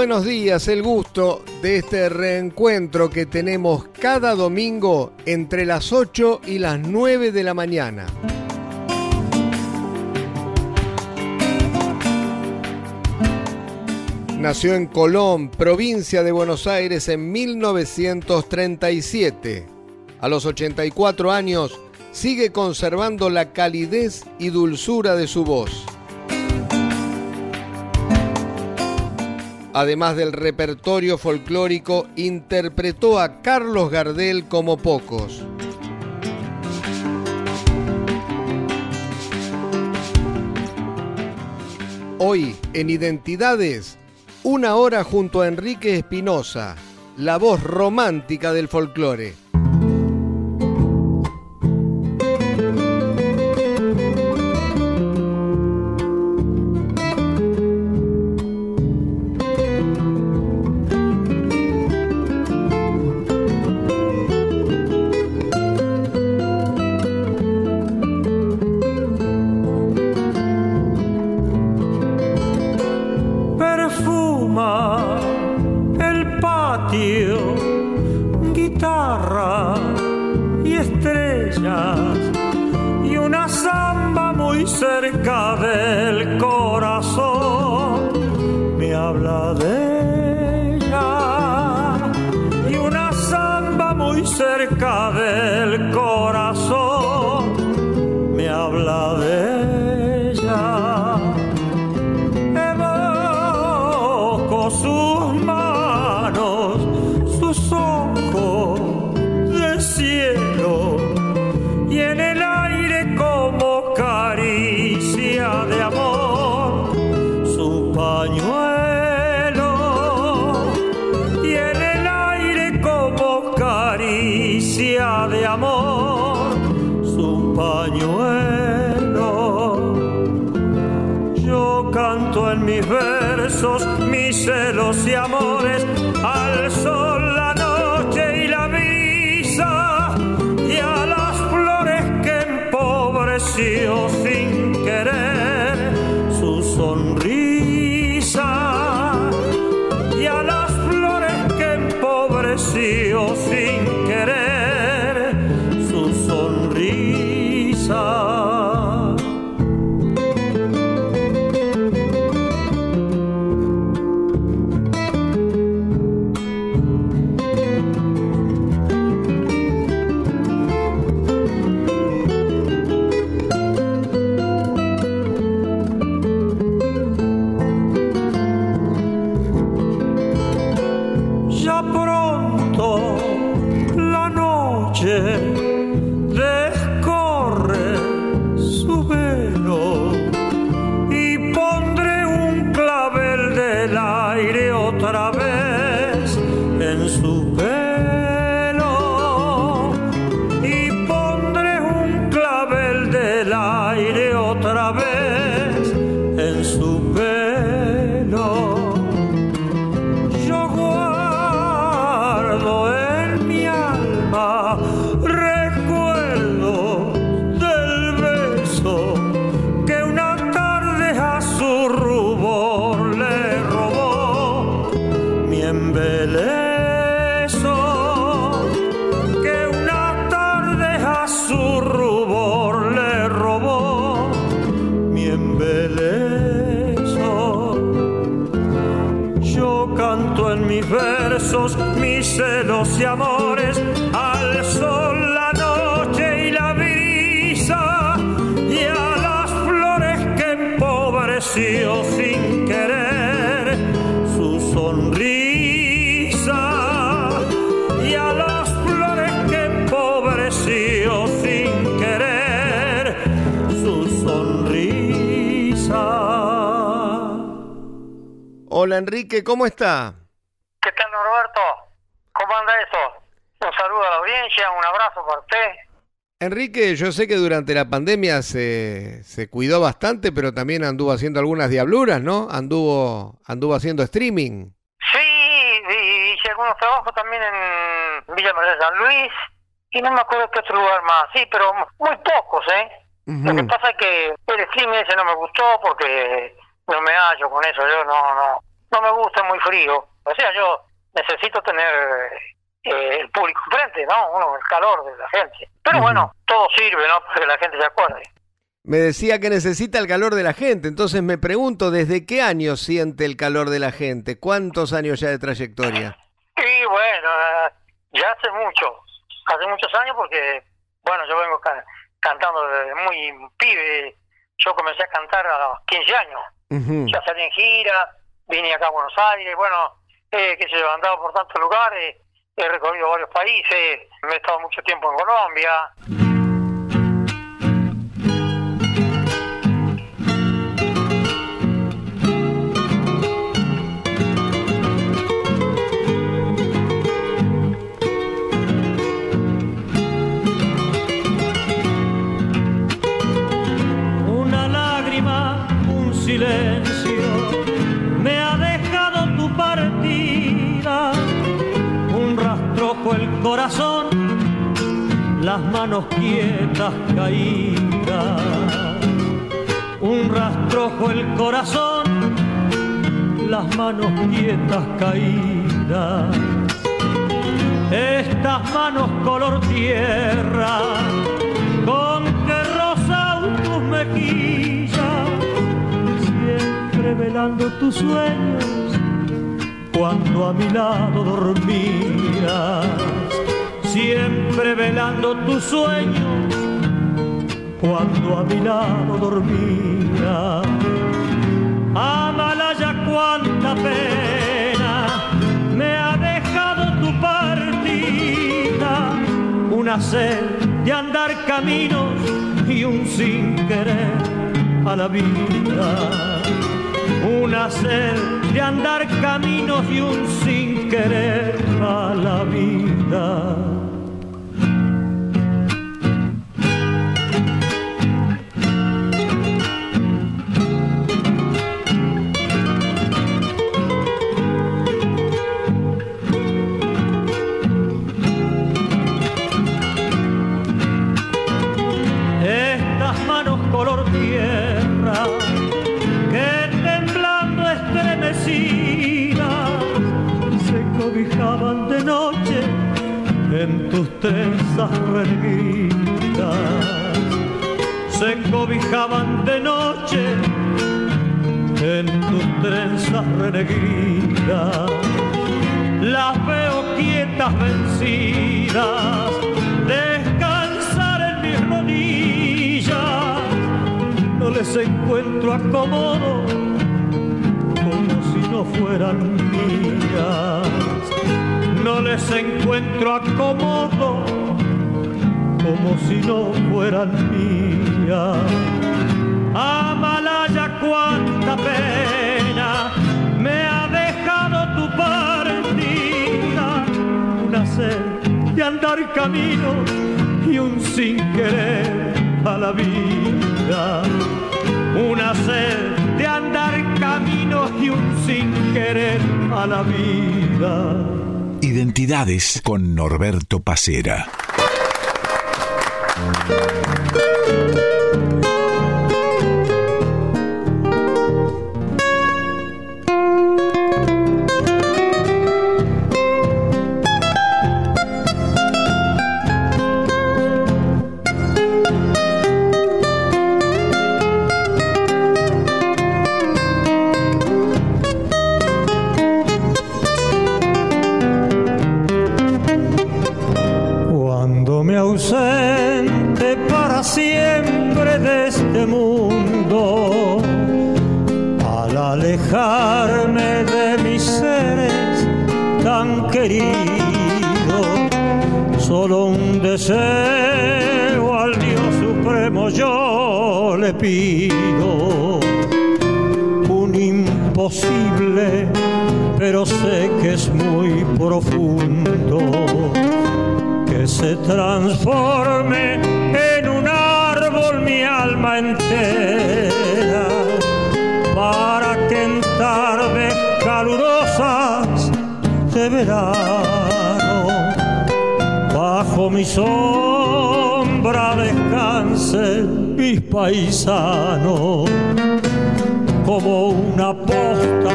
Buenos días, el gusto de este reencuentro que tenemos cada domingo entre las 8 y las 9 de la mañana. Nació en Colón, provincia de Buenos Aires, en 1937. A los 84 años sigue conservando la calidez y dulzura de su voz. Además del repertorio folclórico, interpretó a Carlos Gardel como pocos. Hoy, en Identidades, una hora junto a Enrique Espinosa, la voz romántica del folclore. Enrique, ¿cómo está? ¿Qué tal Norberto? ¿Cómo anda eso? Un saludo a la audiencia, un abrazo para usted. Enrique, yo sé que durante la pandemia se, se cuidó bastante, pero también anduvo haciendo algunas diabluras, ¿no? Anduvo, anduvo haciendo streaming. Sí, hice algunos trabajos también en Villa María San Luis y no me acuerdo qué otro lugar más. Sí, pero muy pocos, ¿eh? Lo que pasa es que el streaming ese no me gustó porque no me hallo con eso. Yo no, no, no me gusta muy frío. O sea, yo necesito tener eh, el público frente, ¿no? Uno, el calor de la gente. Pero bueno, todo sirve, ¿no? Para que la gente se acuerde. Me decía que necesita el calor de la gente, entonces me pregunto, ¿desde qué año siente el calor de la gente? ¿Cuántos años ya de trayectoria? Y bueno, ya hace mucho, hace muchos años porque, bueno, yo vengo cantando desde muy pibe, yo comencé a cantar a los 15 años, ya salí en gira, vine acá a Buenos Aires, bueno, eh, que se he andado por tantos lugares, he recorrido varios países, me he estado mucho tiempo en Colombia. Corazón, las manos quietas caídas. Un rastrojo el corazón, las manos quietas caídas. Estas manos color tierra, con que rosa tus mejillas, siempre velando tus sueños cuando a mi lado dormías, siempre velando tu sueño, cuando a mi lado dormías. Amalaya, cuánta pena me ha dejado tu partida, una sed de andar caminos y un sin querer a la vida una sed de andar caminos y un sin querer a la vida. Trenzas reneguidas se cobijaban de noche en tus trenzas reneguidas. Las veo quietas vencidas, descansar en mis rodillas. No les encuentro acomodo como si no fueran mías les encuentro acomodo como si no fueran mías. Amalaya, cuánta pena me ha dejado tu partida, una sed de andar camino y un sin querer a la vida, una sed de andar camino y un sin querer a la vida. Identidades con Norberto Pacera. Un imposible, pero sé que es muy profundo, que se transforme en un árbol mi alma entera, para que en tardes calurosas de verano, bajo mi sol sombra mis paisanos como una posta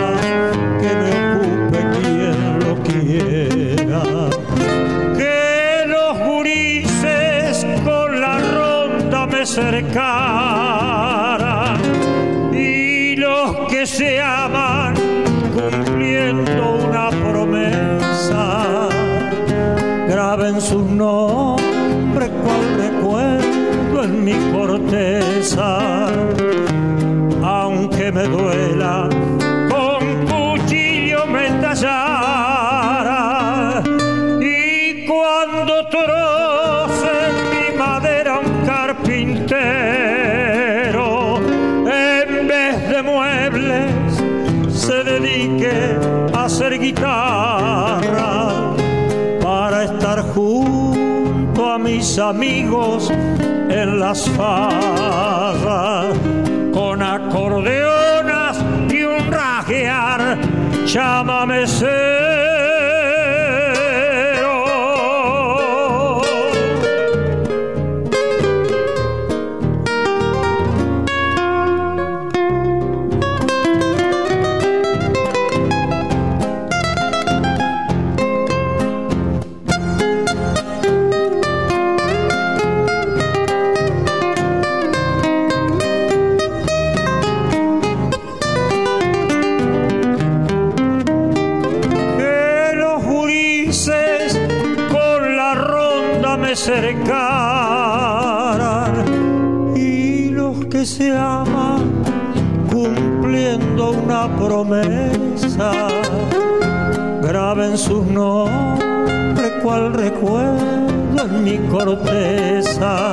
que me ocupe quien lo quiera. Que los gurises con la ronda me cercaran y los que se aman cumpliendo una promesa graben sus nombres cual mi corteza aunque me duela, con cuchillo me tallara. Y cuando troce mi madera un carpintero, en vez de muebles, se dedique a hacer guitarra para estar junto a mis amigos las farras con acordeonas y un rajear, llámame y los que se aman cumpliendo una promesa. Graben sus nombres cual recuerdo en mi corteza.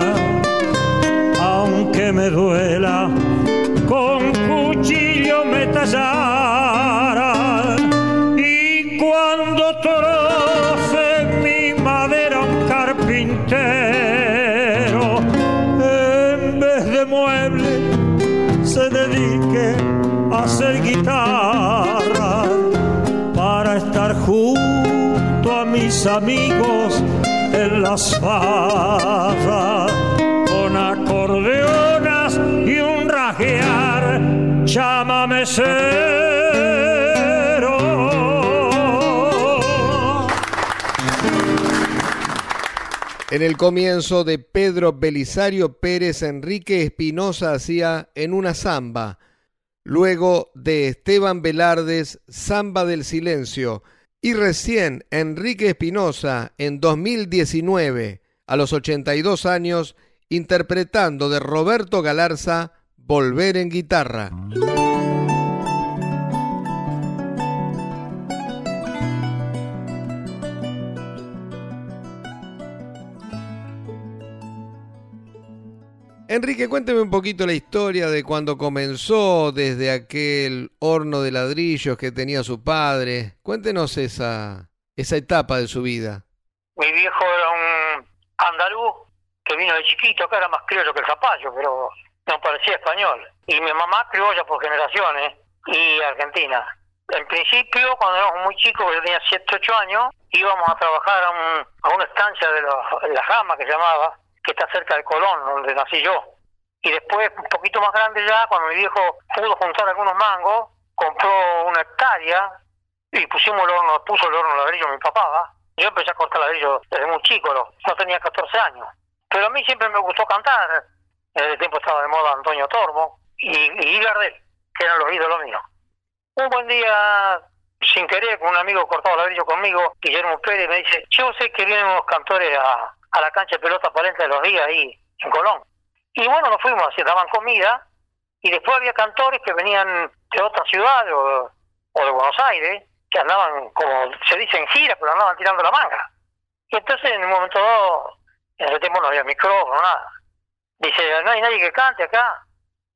Aunque me duela con cuchillo me tallara hacer guitarra para estar junto a mis amigos en las farras con acordeonas y un rajear llámame cero En el comienzo de Pedro Belisario Pérez Enrique Espinosa hacía en una samba. Luego de Esteban Velardes, Samba del Silencio. Y recién Enrique Espinosa en 2019, a los 82 años, interpretando de Roberto Galarza, Volver en guitarra. Enrique, cuénteme un poquito la historia de cuando comenzó desde aquel horno de ladrillos que tenía su padre. Cuéntenos esa, esa etapa de su vida. Mi viejo era un andaluz que vino de chiquito, que era más criollo que el zapallo, pero no parecía español. Y mi mamá criolla por generaciones y argentina. En principio, cuando éramos muy chicos, yo tenía 7, 8 años, íbamos a trabajar a, un- a una estancia de los- La Jama, que se llamaba, que está cerca de Colón, donde nací yo. Y después, un poquito más grande ya, cuando mi viejo pudo juntar algunos mangos, compró una hectárea y pusimos el horno, puso el horno ladrillo mi papá. Yo empecé a cortar ladrillo desde muy chico, no, tenía 14 años. Pero a mí siempre me gustó cantar. En ese tiempo estaba de moda Antonio Tormo y, y que eran los ídolos míos. Un buen día, sin querer, con un amigo cortado ladrillo conmigo, Guillermo Pérez, me dice, yo sé que vienen unos cantores a, a la cancha de pelota palenta de los días ahí, en Colón. Y bueno, nos fuimos, así daban comida, y después había cantores que venían de otras ciudades o, de Buenos Aires, que andaban, como se dice, en gira, pero andaban tirando la manga. Y entonces, en un momento dado, en ese tiempo no había micrófono, nada. Dice, no hay nadie que cante acá.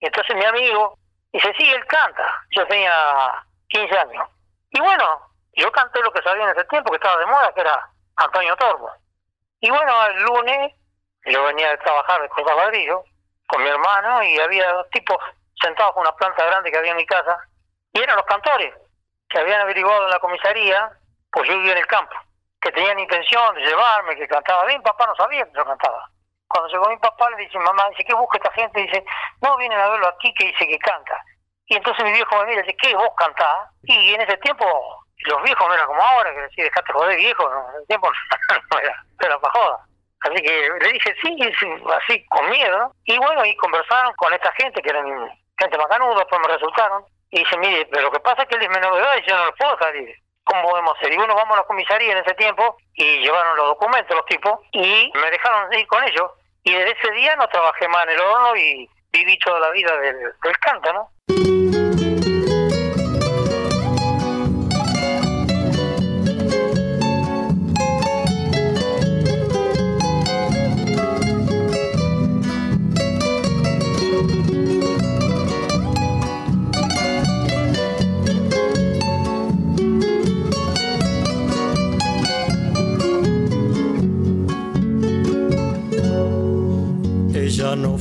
Y entonces mi amigo dice, sí, él canta. Yo tenía 15 años. Y bueno, yo canté lo que sabía en ese tiempo, que estaba de moda, que era Antonio Torbo. Y bueno, el lunes yo venía de trabajar de Ladrillo con mi hermano y había dos tipos sentados con una planta grande que había en mi casa y eran los cantores que habían averiguado en la comisaría, pues yo vivía en el campo, que tenían intención de llevarme, que cantaba bien, papá no sabía que yo cantaba. Cuando llegó mi papá le dice, mamá, dice, ¿qué busca esta gente? Dice, no, vienen a verlo aquí que dice que canta. Y entonces mi viejo me mira y dice, ¿qué? ¿Vos cantás? Y en ese tiempo los viejos no eran como ahora, que decir, dejate joder viejo, en ese tiempo no era, era para joda. Así que le dije, sí, así, con miedo. Y bueno, y conversaron con esta gente, que eran gente macanuda, pues me resultaron. Y dice, mire, pero lo que pasa es que él es menor de edad y yo no lo puedo salir. ¿Cómo podemos hacer? Y bueno, vamos a la comisaría en ese tiempo y llevaron los documentos los tipos y me dejaron ir con ellos. Y desde ese día no trabajé más en el horno y viví toda la vida del, del canto, ¿no?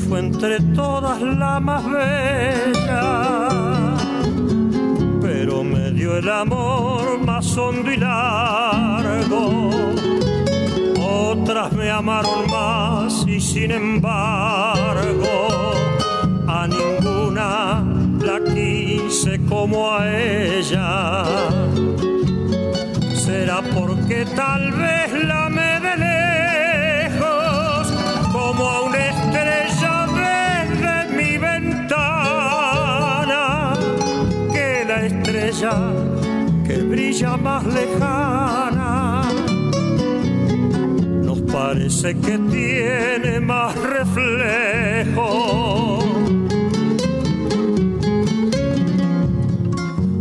Fue entre todas la más bella, pero me dio el amor más hondo y largo. Otras me amaron más y sin embargo a ninguna la quise como a ella. Será porque tal vez la que brilla más lejana. Nos parece que tiene más reflejo.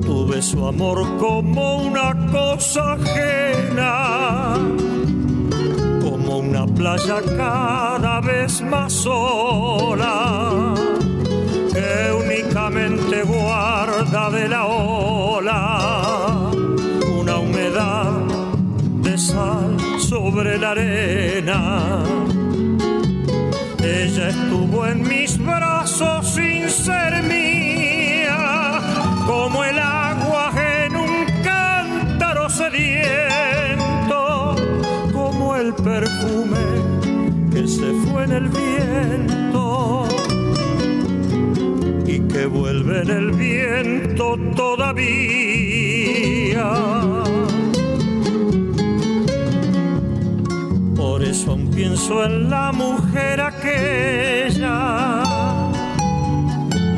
Tuve su amor como una cosa ajena, como una playa cada vez más sola que únicamente guarda de la una humedad de sal sobre la arena. Ella estuvo en mis brazos sin ser mía, como el agua en un cántaro sediento, como el perfume que se fue en el viento que vuelve en el viento todavía. Por eso aún pienso en la mujer aquella,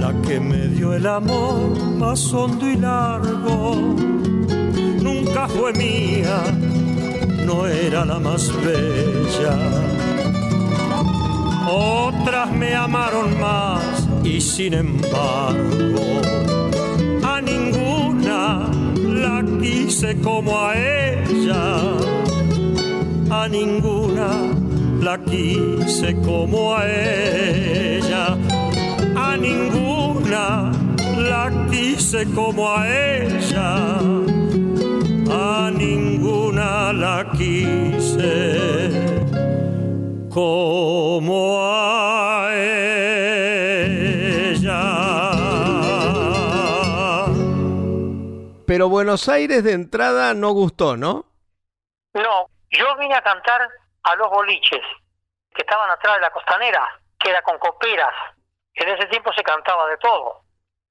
la que me dio el amor más hondo y largo. Nunca fue mía, no era la más bella. Otras me amaron más y sin embargo a ninguna la quise como a ella, a ninguna la quise como a ella, a ninguna la quise como a ella, a ninguna la quise como a ella. Buenos Aires de entrada no gustó, ¿no? No, yo vine a cantar a los boliches que estaban atrás de la costanera, que era con coperas. En ese tiempo se cantaba de todo.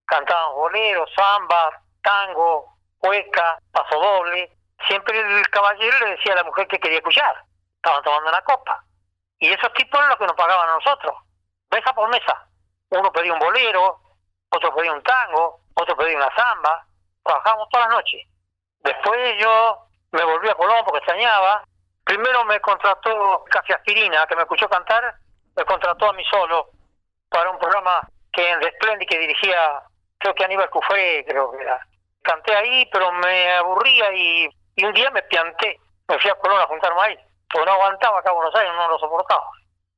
Cantaban boleros, samba, tango, cueca, paso doble. Siempre el caballero le decía a la mujer que quería escuchar. Estaban tomando una copa. Y esos tipos eran los que nos pagaban a nosotros. Mesa por mesa. Uno pedía un bolero, otro pedía un tango, otro pedía una samba trabajamos todas las noches. Después yo me volví a Colón porque extrañaba. Primero me contrató Café Aspirina, que me escuchó cantar, me contrató a mí solo para un programa que en Desplendi que dirigía, creo que Aníbal Cufré, creo que era. Canté ahí, pero me aburría y, un día me pianté. Me fui a Colón a juntarme ahí, porque no aguantaba acá en Buenos Aires, no lo soportaba.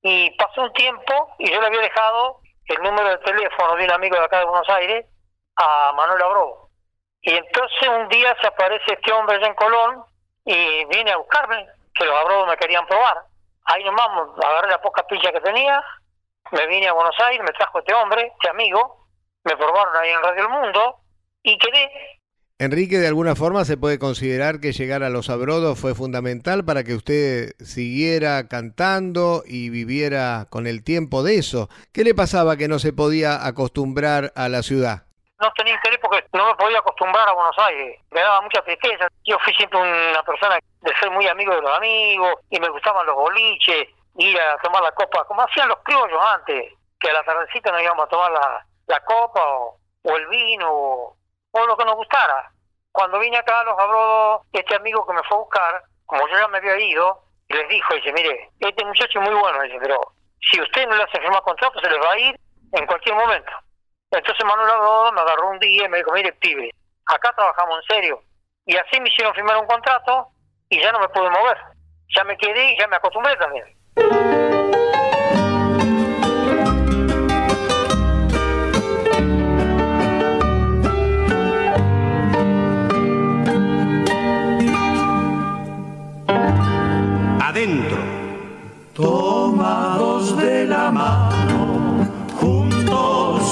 Y pasó un tiempo y yo le había dejado el número de teléfono de un amigo de acá de Buenos Aires a Manuel Abrobo Y entonces un día se aparece este hombre allá en Colón y viene a buscarme, que los abrodos me querían probar. Ahí nomás agarré la poca pilla que tenía, me vine a Buenos Aires, me trajo este hombre, este amigo, me probaron ahí en Radio El Mundo y quedé. Enrique, de alguna forma se puede considerar que llegar a los abrodos fue fundamental para que usted siguiera cantando y viviera con el tiempo de eso. ¿Qué le pasaba que no se podía acostumbrar a la ciudad? No tenía interés porque no me podía acostumbrar a Buenos Aires. Me daba mucha tristeza. Yo fui siempre una persona de ser muy amigo de los amigos y me gustaban los boliches, ir a tomar la copa, como hacían los criollos antes, que a la tardecita nos íbamos a tomar la, la copa o, el vino o, lo que nos gustara. Cuando vine acá los abrodos, este amigo que me fue a buscar, como yo ya me había ido, les dijo, dice, mire, este muchacho es muy bueno, dice, pero si usted no le hace firmar contrato, se les va a ir en cualquier momento. Entonces Manuel Abrodo me agarró un día y me dijo, mire, pibe, acá trabajamos en serio. Y así me hicieron firmar un contrato y ya no me pude mover. Ya me quedé y ya me acostumbré también. Adentro. Tomados de la mano,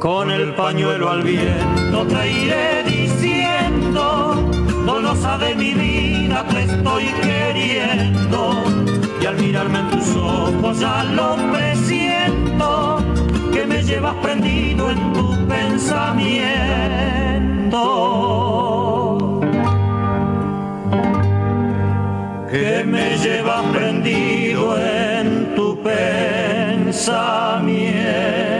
Con el pañuelo al viento te iré diciendo, dolosa de mi vida te estoy queriendo. Y al mirarme en tus ojos ya lo presiento, que me llevas prendido en tu pensamiento. que me lleva prendido en tu pensamiento.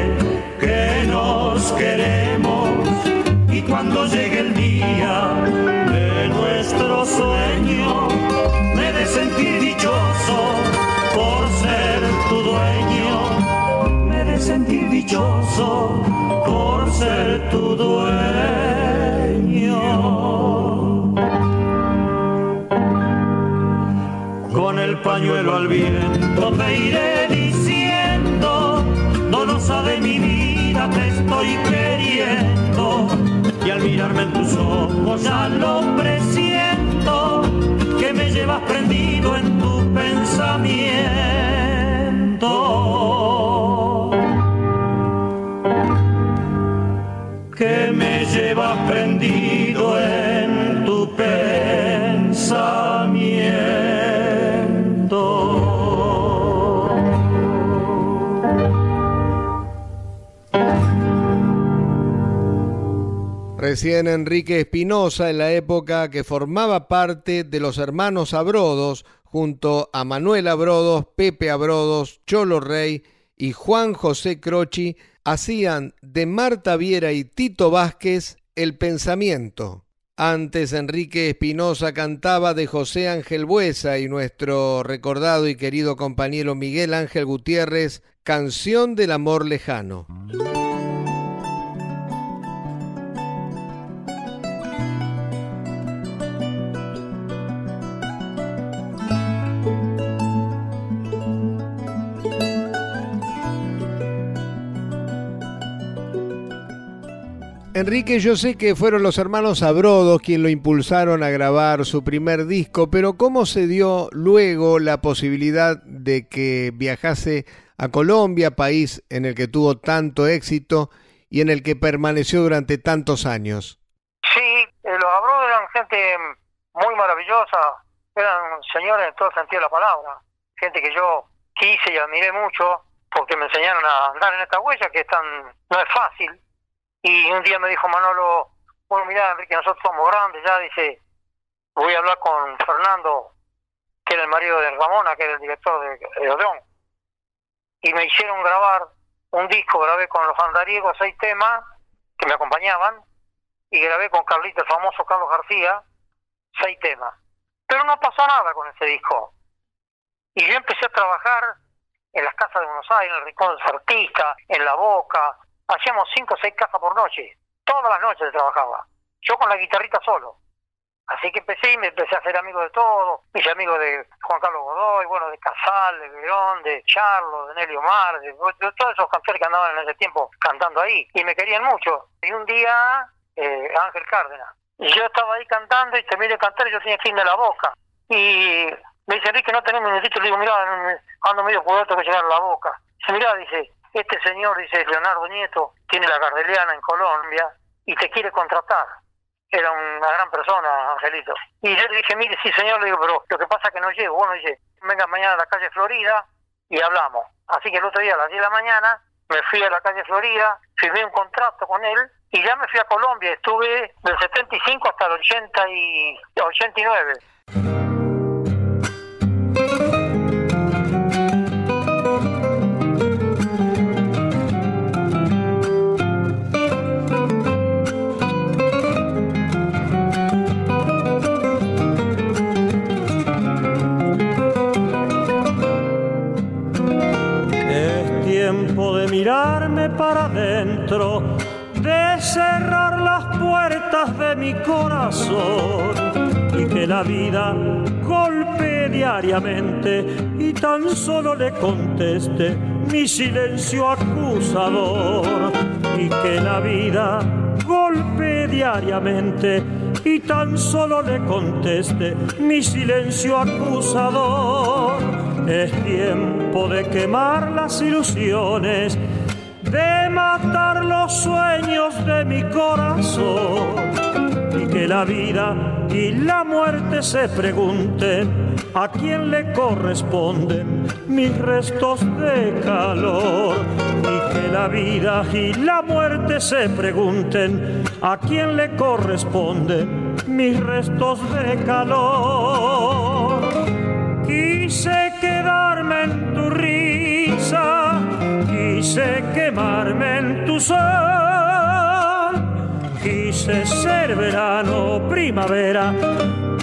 tu dueño. Con el pañuelo al viento te iré de mi vida te estoy queriendo y al mirarme en tus ojos ya lo presiento que me llevas prendido en tu pensamiento me llevas prendido en tu pensamiento. Recién Enrique Espinosa, en la época que formaba parte de los hermanos Abrodos, junto a Manuel Abrodos, Pepe Abrodos, Cholo Rey y Juan José Croci, hacían de Marta Viera y Tito Vázquez el pensamiento. Antes Enrique Espinosa cantaba de José Ángel Buesa y nuestro recordado y querido compañero Miguel Ángel Gutiérrez, Canción del Amor Lejano. Enrique, yo sé que fueron los hermanos Abrodos quienes lo impulsaron a grabar su primer disco, pero ¿cómo se dio luego la posibilidad de que viajase a Colombia, país en el que tuvo tanto éxito y en el que permaneció durante tantos años? Sí, eh, los Abrodos gente muy maravillosa, eran señores en todo sentido de la palabra, gente que yo quise y admiré mucho porque me enseñaron a andar en esta huella que es tan, no es fácil. Y un día me dijo Manolo, bueno, mira Enrique, nosotros somos grandes ya, dice, voy a hablar con Fernando, que era el marido de Ramona, que era el director de, de Y me hicieron grabar un disco, grabé con los andariegos seis temas que me acompañaban, y grabé con Carlito, el famoso Carlos García, seis temas. Pero no pasó nada con ese disco. Y yo empecé a trabajar en las casas de Buenos Aires, en el Rincón de Artista, en La Boca. Hacíamos cinco o seis casas por noche. Todas las noches trabajaba. Yo con la guitarrita solo. Así que empecé y me empecé a hacer amigo de todos. Mis amigos de Juan Carlos Godoy, bueno, de Casal, de Verón, de Charlo, de Nelly Omar, de, todos esos cantores que andaban en ese tiempo cantando ahí. Y me querían mucho. Y un día, eh, Ángel Cárdenas. Y yo estaba ahí cantando y terminé de cantar y yo tenía fin de la boca. Y me dice, Enrique, no tenés minutito. Le digo, mira, ando medio puerto que llegar a la boca. Dice, mira, dice, este señor, dice Leonardo Nieto, tiene la Gardeliana en Colombia y te quiere contratar. Era una gran persona, Angelito. Y yo le dije, mire, sí, señor, le digo, pero lo que pasa es que no llego. Bueno, dice, venga mañana a la calle Florida y hablamos. Así que el otro día a las 10 de la mañana me fui a la calle Florida, firmé un contrato con él y ya me fui a Colombia. Estuve del 75 hasta el 80 y 89. Mirarme para adentro, de cerrar las puertas de mi corazón y que la vida golpee diariamente y tan solo le conteste mi silencio acusador y que la vida golpee diariamente y tan solo le conteste mi silencio acusador es tiempo de quemar las ilusiones, de matar los sueños de mi corazón y que la vida y la muerte se pregunten a quién le corresponden mis restos de calor y que la vida y la muerte se pregunten a quién le corresponden mis restos de calor. Quise quedarme quise quemarme en tu sol. Quise ser verano, primavera,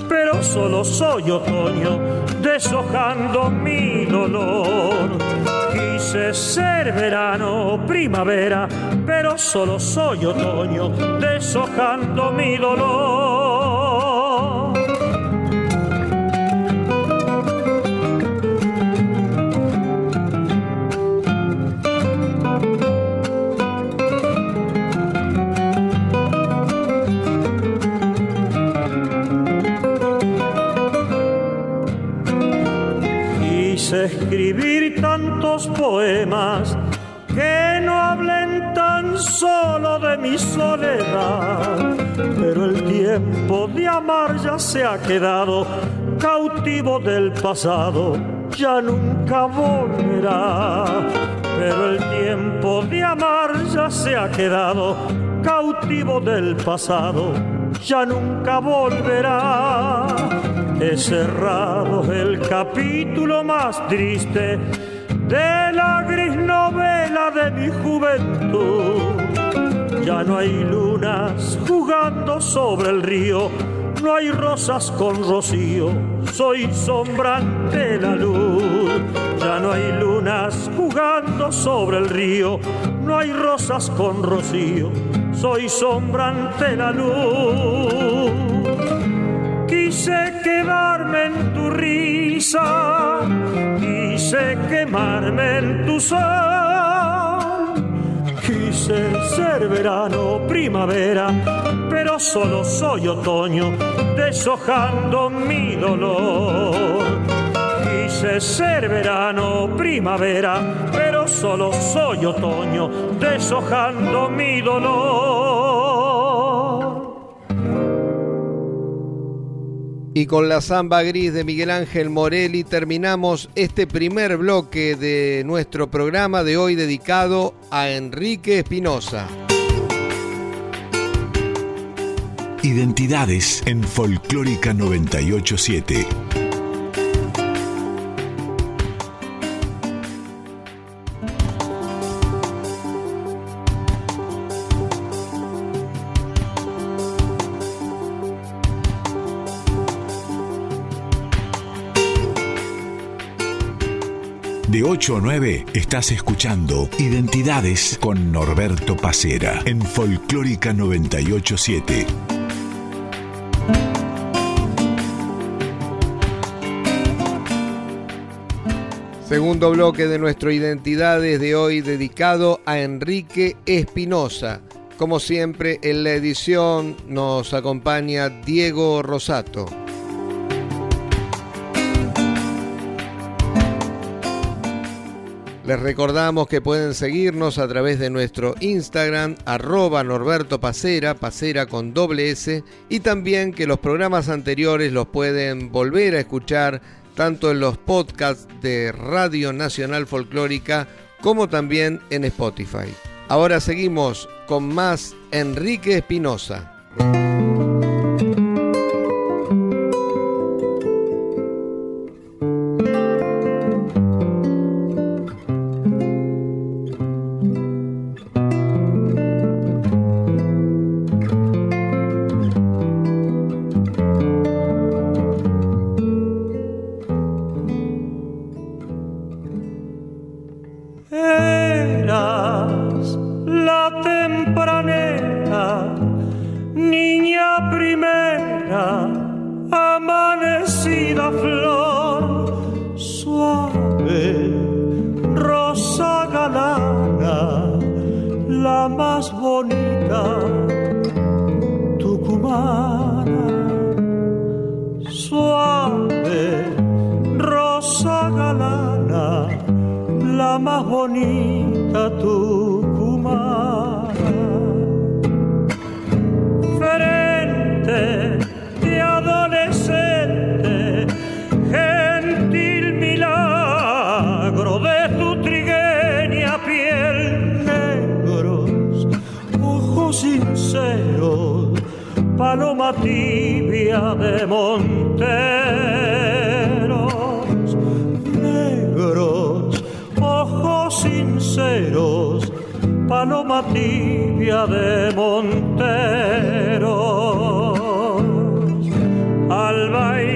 pero solo soy otoño, deshojando mi dolor. Quise ser verano, primavera, pero solo soy otoño, deshojando mi dolor. Escribir tantos poemas que no hablen tan solo de mi soledad. Pero el tiempo de amar ya se ha quedado cautivo del pasado, ya nunca volverá. Pero el tiempo de amar ya se ha quedado cautivo del pasado, ya nunca volverá he cerrado el capítulo más triste de la gris novela de mi juventud. Ya no hay lunas jugando sobre el río, no hay rosas con rocío, soy sombra ante la luz. Ya no hay lunas jugando sobre el río, no hay rosas con rocío, soy sombra ante la luz. Quise quedarme en tu risa, quise quemarme en tu sol. Quise ser verano, primavera, pero solo soy otoño, deshojando mi dolor. Quise ser verano, primavera, pero solo soy otoño, deshojando mi dolor. Y con la samba gris de Miguel Ángel Morelli terminamos este primer bloque de nuestro programa de hoy dedicado a Enrique Espinosa. Identidades en Folclórica 987. 8 a 9 estás escuchando Identidades con Norberto Pacera en Folclórica 987. Segundo bloque de nuestro Identidades de hoy dedicado a Enrique Espinosa. Como siempre, en la edición nos acompaña Diego Rosato. Les recordamos que pueden seguirnos a través de nuestro Instagram, arroba Norberto Pacera, Pacera con doble S, y también que los programas anteriores los pueden volver a escuchar tanto en los podcasts de Radio Nacional Folclórica como también en Spotify. Ahora seguimos con más Enrique Espinosa. orilla de Montero al baile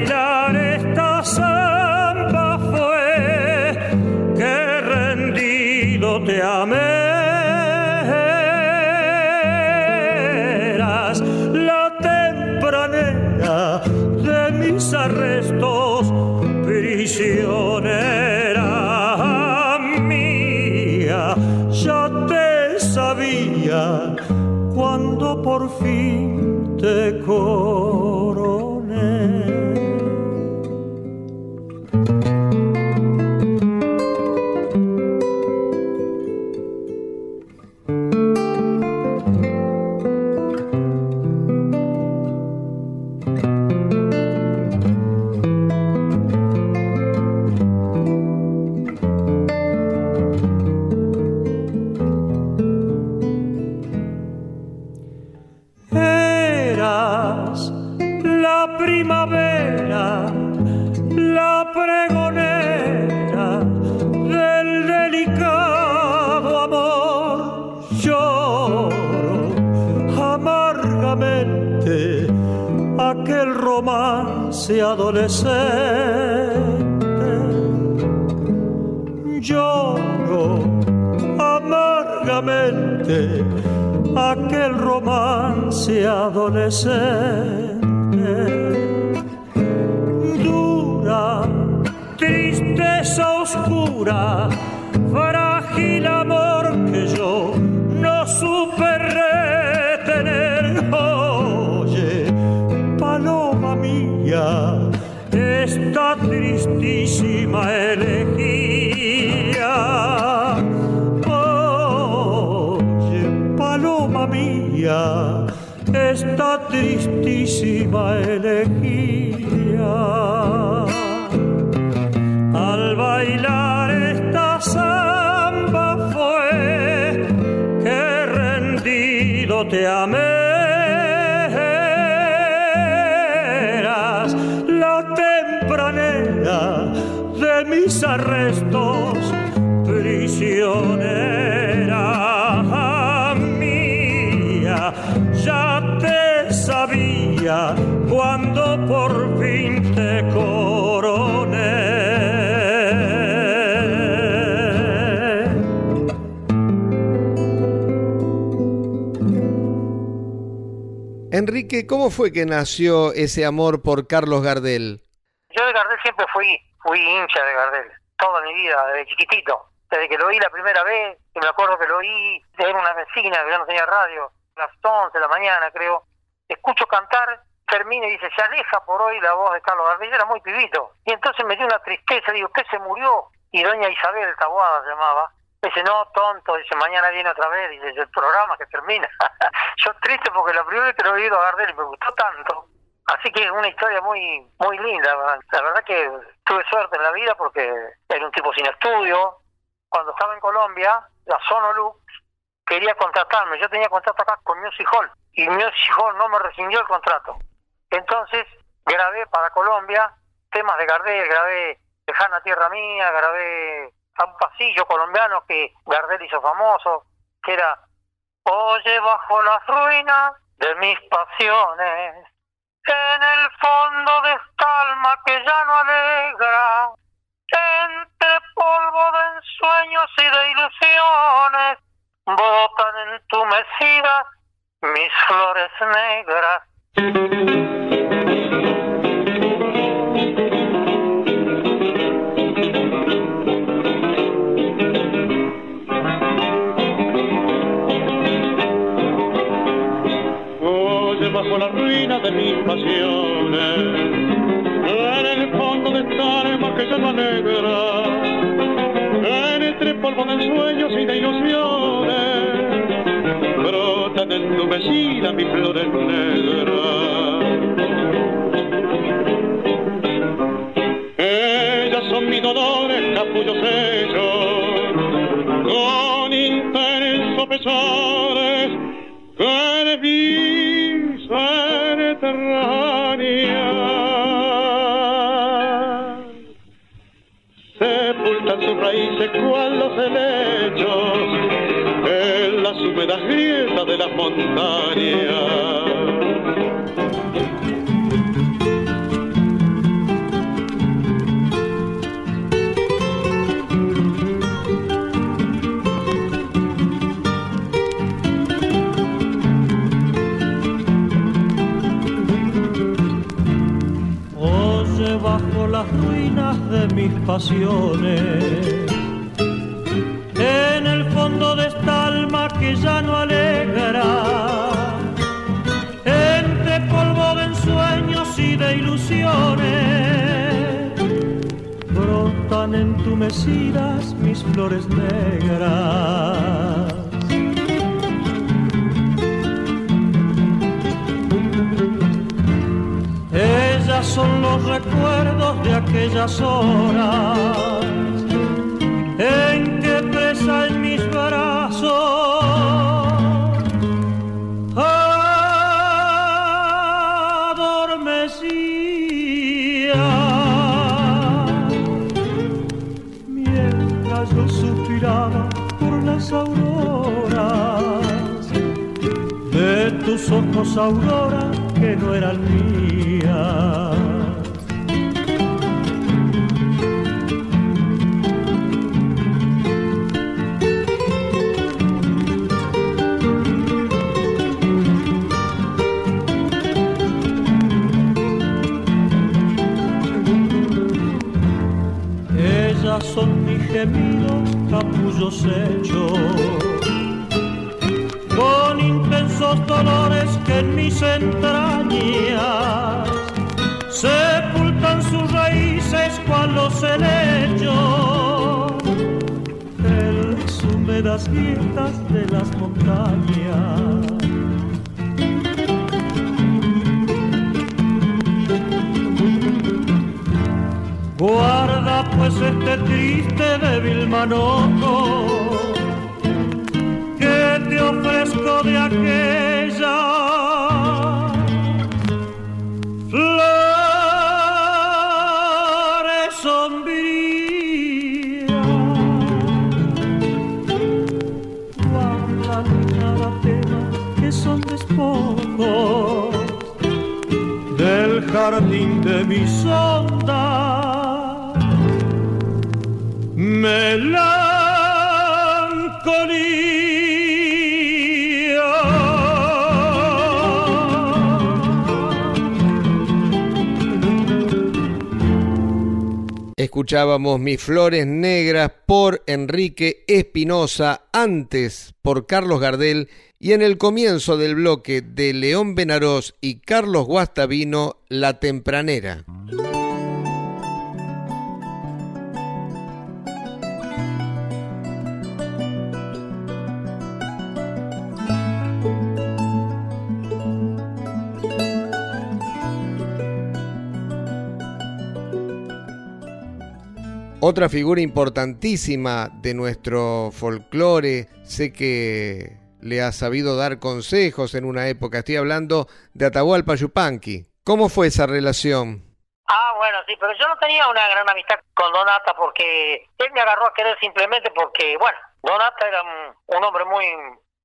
presente. Lloro amargamente aquel romance adolescente. Dura tristeza oscura santísima elegí. Enrique, ¿cómo fue que nació ese amor por Carlos Gardel? Yo de Gardel siempre fui, fui hincha de Gardel, toda mi vida, desde chiquitito. Desde que lo oí la primera vez, que me acuerdo que lo oí, era una vecina que yo no tenía radio, las 11 de la mañana creo, escucho cantar, termina y dice, se aleja por hoy la voz de Carlos Gardel, yo era muy pibito. Y entonces me dio una tristeza, digo, ¿qué se murió? Y doña Isabel Taboada llamaba, Dice, no, tonto, dice, mañana viene otra vez, dice, el programa que termina. Yo triste porque la primera vez que lo he oído a Gardel me gustó tanto. Así que es una historia muy muy linda. La verdad que tuve suerte en la vida porque era un tipo sin estudio. Cuando estaba en Colombia, la Sonolux quería contratarme. Yo tenía contrato acá con Music Hall y Music Hall no me rescindió el contrato. Entonces grabé para Colombia temas de Gardel, grabé Lejana Tierra Mía, grabé a un pasillo colombiano que Gardel hizo famoso, que era Oye bajo las ruinas de mis pasiones, en el fondo de esta alma que ya no alegra, entre polvo de ensueños y de ilusiones, brotan entumecidas mis flores negras. De mis pasiones. En el fondo de esta alma que llama negra, entre polvo de sueños y de ilusiones, brotan entumecidas mis flores negras. Ellas son mis dolores, capullos hechos, con intenso pesares raíces cual los helechos en las húmedas grietas de las montañas. de mis pasiones. Mis flores negras. son los recuerdos de aquellas horas tus ojos aurora que no eran mías. Son mis gemidos, capullos hechos, entrañas, sepultan sus raíces cual los helechos en las húmedas grietas de las montañas. Guarda pues este triste débil manojo que te ofrezco de aquella Escuchábamos Mis Flores Negras por Enrique Espinosa, antes por Carlos Gardel y en el comienzo del bloque de León Benarós y Carlos Guastavino, La Tempranera. Otra figura importantísima de nuestro folclore, sé que le ha sabido dar consejos en una época, estoy hablando de Atahualpa Yupanqui. ¿Cómo fue esa relación? Ah, bueno, sí, pero yo no tenía una gran amistad con Donata porque él me agarró a querer simplemente porque, bueno, Donata era un, un hombre muy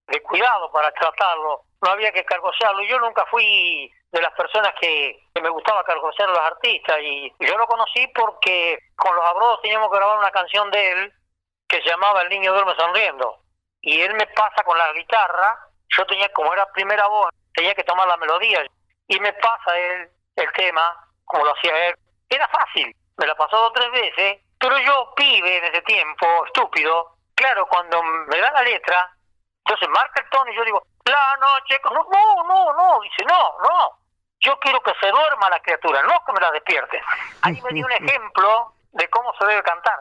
de cuidado para tratarlo, no había que cargosearlo. Yo nunca fui de las personas que, me gustaba cargosear a los artistas. Y yo lo conocí porque con los abrodos teníamos que grabar una canción de él que se llamaba El niño duerme sonriendo. Y él me pasa con la guitarra, yo tenía, como era primera voz, tenía que tomar la melodía. Y me pasa él el tema, como lo hacía él. Era fácil, me la pasó dos o tres veces, pero yo, pibe en ese tiempo, estúpido, claro, cuando me da la letra, entonces marca el tono y yo digo, la noche, no, no, no, no, dice, no, no, yo quiero que se duerma la criatura, no que me la despierte. Ahí me dio un ejemplo de cómo se debe cantar.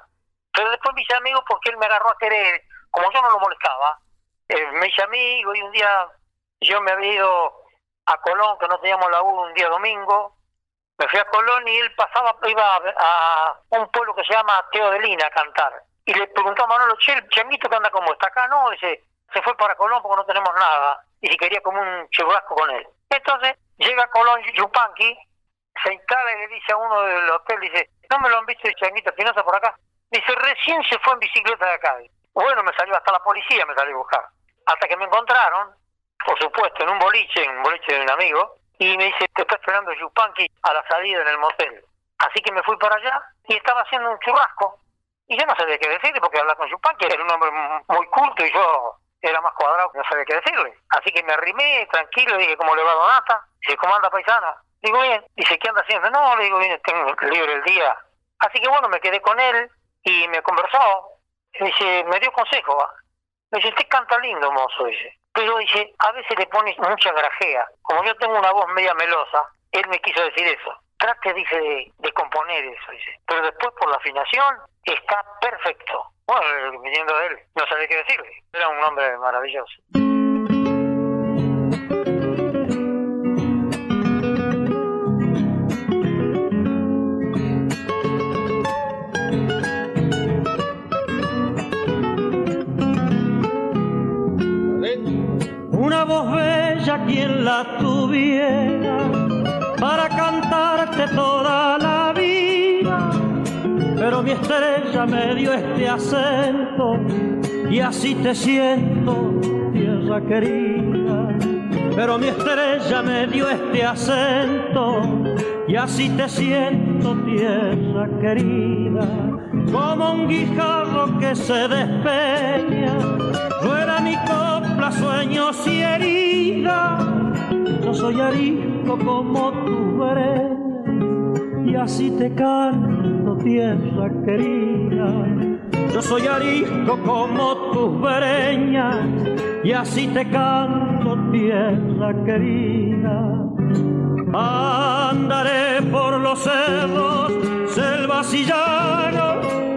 Pero después me hice amigo porque él me agarró a querer, como yo no lo molestaba, eh, me hice amigo y un día yo me había ido a Colón, que no teníamos la U un día domingo, me fui a Colón y él pasaba, iba a, a un pueblo que se llama Teodelina a cantar. Y le preguntó a Manolo, che, el changuito que anda como está acá, no, dice, se fue para Colón porque no tenemos nada. Y si quería como un churrasco con él. Entonces, llega Colón Yupanqui, se instala y le dice a uno del hotel, dice, ¿no me lo han visto el changuito Espinosa por acá? Dice, recién se fue en bicicleta de acá. Bueno, me salió hasta la policía, me salió a buscar. Hasta que me encontraron, por supuesto, en un boliche, en un boliche de un amigo, y me dice, te está esperando Yupanqui a la salida en el motel. Así que me fui para allá y estaba haciendo un churrasco. Y yo no sabía qué decirle porque hablar con Yupanqui era un hombre muy culto y yo era más cuadrado no sabía qué decirle. Así que me arrimé tranquilo, dije, ¿cómo le va Donata? Dice, ¿cómo anda paisana? Digo, bien. Dice, ¿qué anda haciendo? No, le digo, bien, tengo libre el día. Así que bueno, me quedé con él y me conversó. Dice, me dio consejo. Me dice, usted canta lindo, mozo, dice. Pero dice, a veces le pones mucha grajea. Como yo tengo una voz media melosa, él me quiso decir eso. Trate, dice, de componer eso, dice. Pero después por la afinación está perfecto. Bueno, viniendo de él, no sabía qué decirle. Era un hombre maravilloso. Una voz bella quien la tuviera para cantarte toda la. Pero mi estrella me dio este acento y así te siento, tierra querida. Pero mi estrella me dio este acento y así te siento, tierra querida. Como un guijarro que se despeña, rueda mi copla, sueños y herida. Yo soy arisco como tu vereda y así te canto, tierra querida. Yo soy arisco como tus breñas y así te canto, tierra querida. Andaré por los cerros, selvas y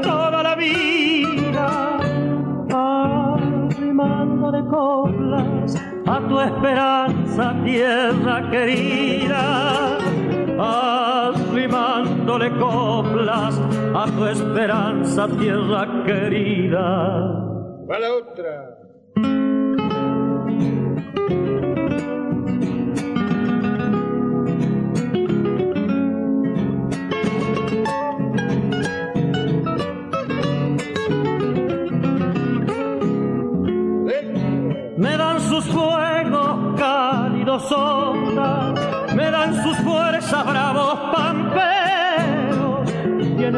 toda la vida, arrimando de coplas a tu esperanza, tierra querida, arrimando rimándole coplas a tu esperanza, tierra querida. Va otra.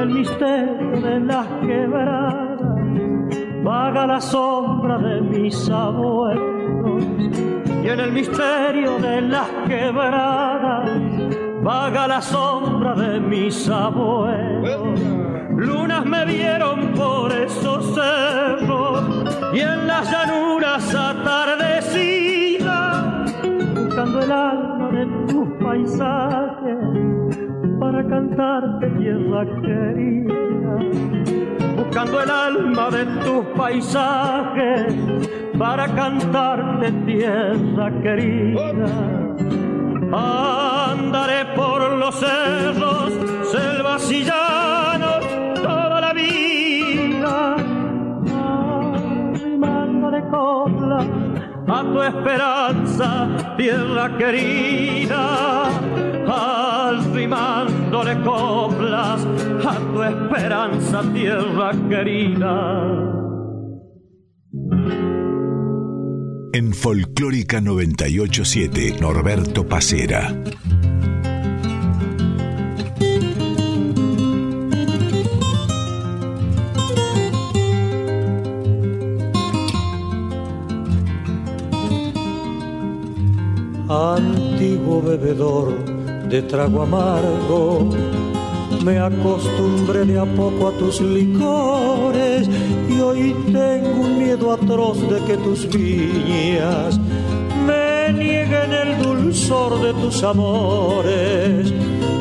El misterio de las quebradas vaga la sombra de mis abuelos, y en el misterio de las quebradas vaga la sombra de mis abuelos. Lunas me vieron por esos cerros y en las llanuras atardecidas, buscando el alma de tus paisajes para cantarte tierra querida. Buscando el alma de tus paisajes para cantarte tierra querida. Andaré por los cerros, selvas y llanos toda la vida a tu esperanza, tierra querida, rimándole coplas a tu esperanza, tierra querida. En Folclórica 987, Norberto Pacera. antiguo bebedor de trago amargo, me acostumbré de a poco a tus licores y hoy tengo un miedo atroz de que tus viñas me nieguen el dulzor de tus amores.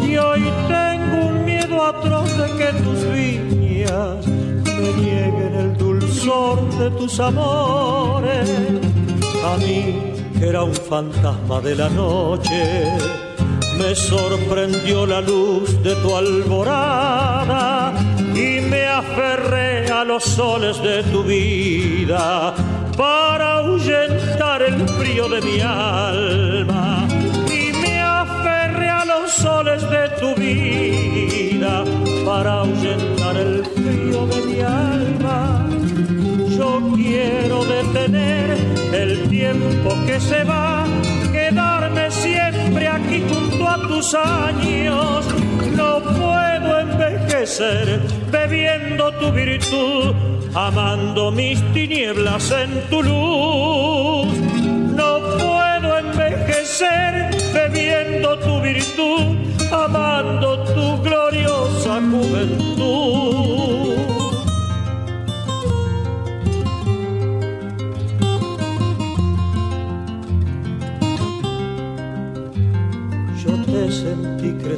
Y hoy tengo un miedo atroz de que tus viñas me nieguen el dulzor de tus amores. A mí era un fantasma de la noche. Me sorprendió la luz de tu alborada y me aferré a los soles de tu vida para ahuyentar el frío de mi alma. Y me aferré a los soles de tu vida para ahuyentar el frío de mi alma. Yo quiero detener el tiempo que se va, años. No puedo envejecer bebiendo tu virtud, amando mis tinieblas en tu luz. No puedo envejecer bebiendo tu virtud, amando tu gloriosa juventud.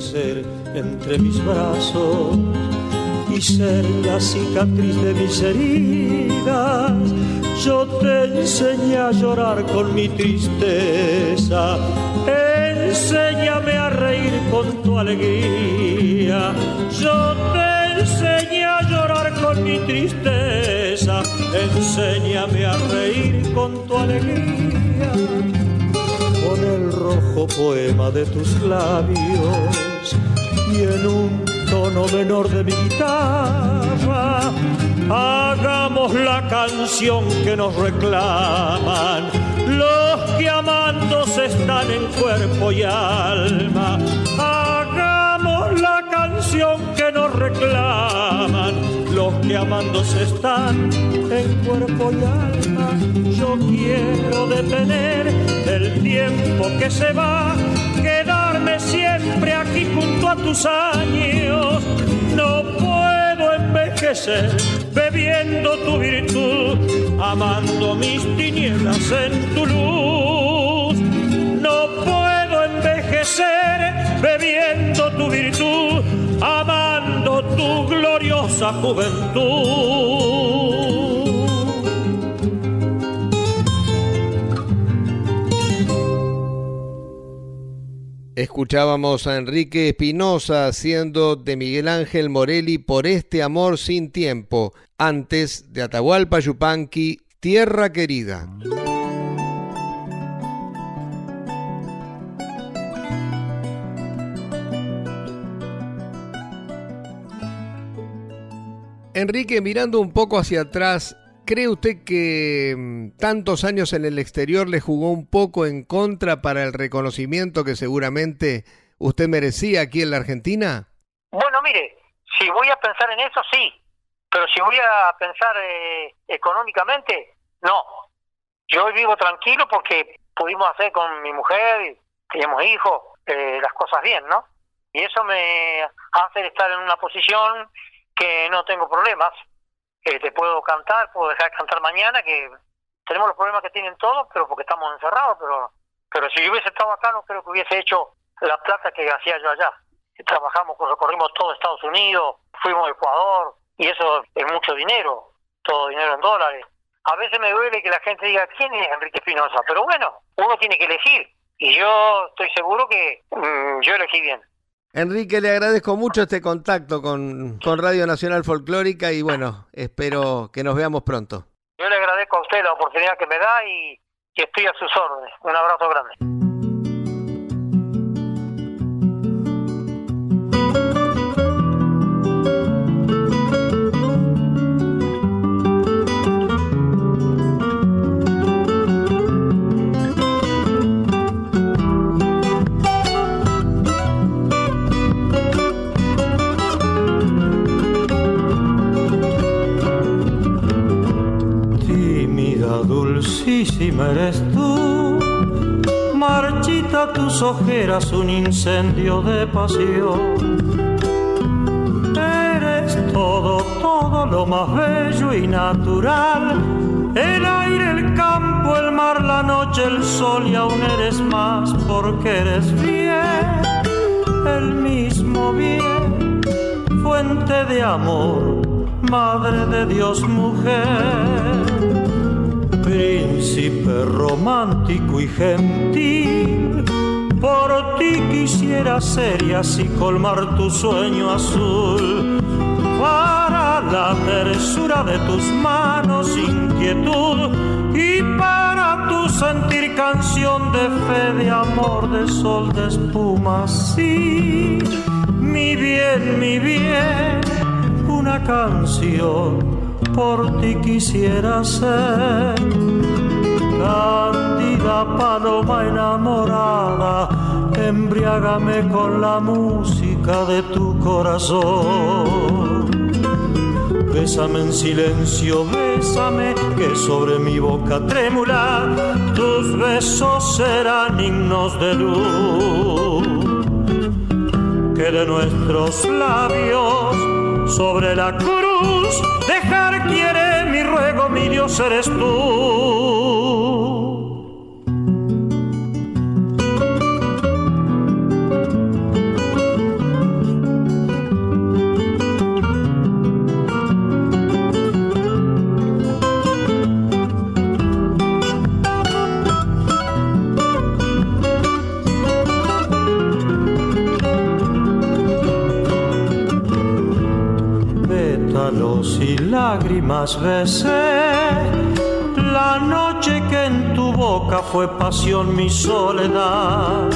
Crecer entre mis brazos y ser la cicatriz de mis heridas. Yo te enseñé a llorar con mi tristeza, enséñame a reír con tu alegría. Yo te enseñé a llorar con mi tristeza, enséñame a reír con tu alegría con el rojo poema de tus labios y en un tono menor de mi guitarra hagamos la canción que nos reclaman. Los que amándose están en cuerpo y alma hagamos la canción que nos reclaman. Los que amándose están en cuerpo y alma yo quiero detener el tiempo que se va, siempre aquí junto a tus años. No puedo envejecer bebiendo tu virtud, amando mis tinieblas en tu luz. No puedo envejecer bebiendo tu virtud, amando tu gloriosa juventud. Escuchábamos a Enrique Espinosa haciendo de Miguel Ángel Morelli por este amor sin tiempo, antes de Atahualpa Yupanqui, Tierra Querida. Enrique, mirando un poco hacia atrás, ¿Cree usted que mm, tantos años en el exterior le jugó un poco en contra para el reconocimiento que seguramente usted merecía aquí en la Argentina? Bueno, mire, si voy a pensar en eso, sí, pero si voy a pensar eh, económicamente, no. Yo hoy vivo tranquilo porque pudimos hacer con mi mujer, teníamos hijos, eh, las cosas bien, ¿no? Y eso me hace estar en una posición que no tengo problemas te puedo cantar, puedo dejar de cantar mañana, que tenemos los problemas que tienen todos, pero porque estamos encerrados, pero pero si yo hubiese estado acá no creo que hubiese hecho la plata que hacía yo allá. Trabajamos, recorrimos todo Estados Unidos, fuimos a Ecuador, y eso es mucho dinero, todo dinero en dólares. A veces me duele que la gente diga, ¿quién es Enrique Espinosa? Pero bueno, uno tiene que elegir, y yo estoy seguro que mm, yo elegí bien. Enrique, le agradezco mucho este contacto con, con Radio Nacional Folclórica y bueno, espero que nos veamos pronto. Yo le agradezco a usted la oportunidad que me da y que estoy a sus órdenes. Un abrazo grande. Dulcísima eres tú, marchita tus ojeras un incendio de pasión. Eres todo, todo lo más bello y natural, el aire, el campo, el mar, la noche, el sol y aún eres más porque eres bien, el mismo bien, fuente de amor, madre de Dios, mujer príncipe romántico y gentil. Por ti quisiera ser y así colmar tu sueño azul. Para la tersura de tus manos, inquietud y para tu sentir canción de fe, de amor, de sol, de espuma. Sí, mi bien, mi bien, una canción por ti quisiera ser. Cándida paloma enamorada, embriágame con la música de tu corazón. Bésame en silencio, bésame, que sobre mi boca trémula tus besos serán himnos de luz. Que de nuestros labios sobre la cruz. Dejar quiere mi ruego, mi Dios eres tú. Lágrimas besé. La noche que en tu boca fue pasión mi soledad.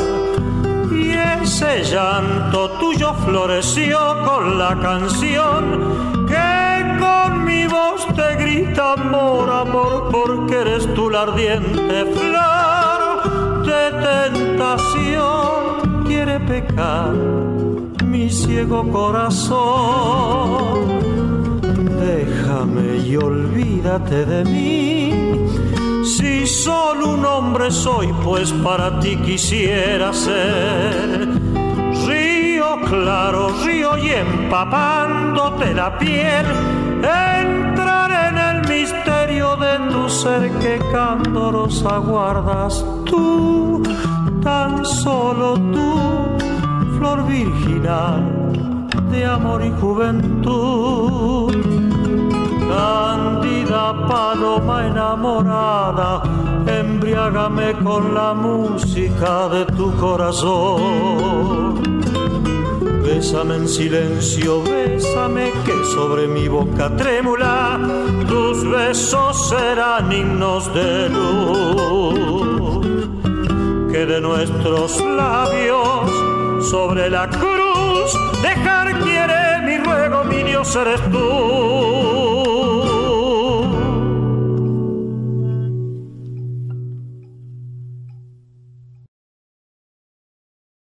Y ese llanto tuyo floreció con la canción que con mi voz te grita amor, amor, porque eres tú la ardiente flor de tentación. Quiere pecar mi ciego corazón y olvídate de mí. Si solo un hombre soy, pues para ti quisiera ser. Río claro, río y empapándote la piel, entrar en el misterio de tu ser que candorosa guardas tú, tan solo tú, flor virginal de amor y juventud Cándida paloma enamorada, embriágame con la música de tu corazón. Bésame en silencio, bésame que sobre mi boca trémula tus besos serán himnos de luz. Que de nuestros labios sobre la cruz dejar quiere mi ruego, mi Dios eres tú.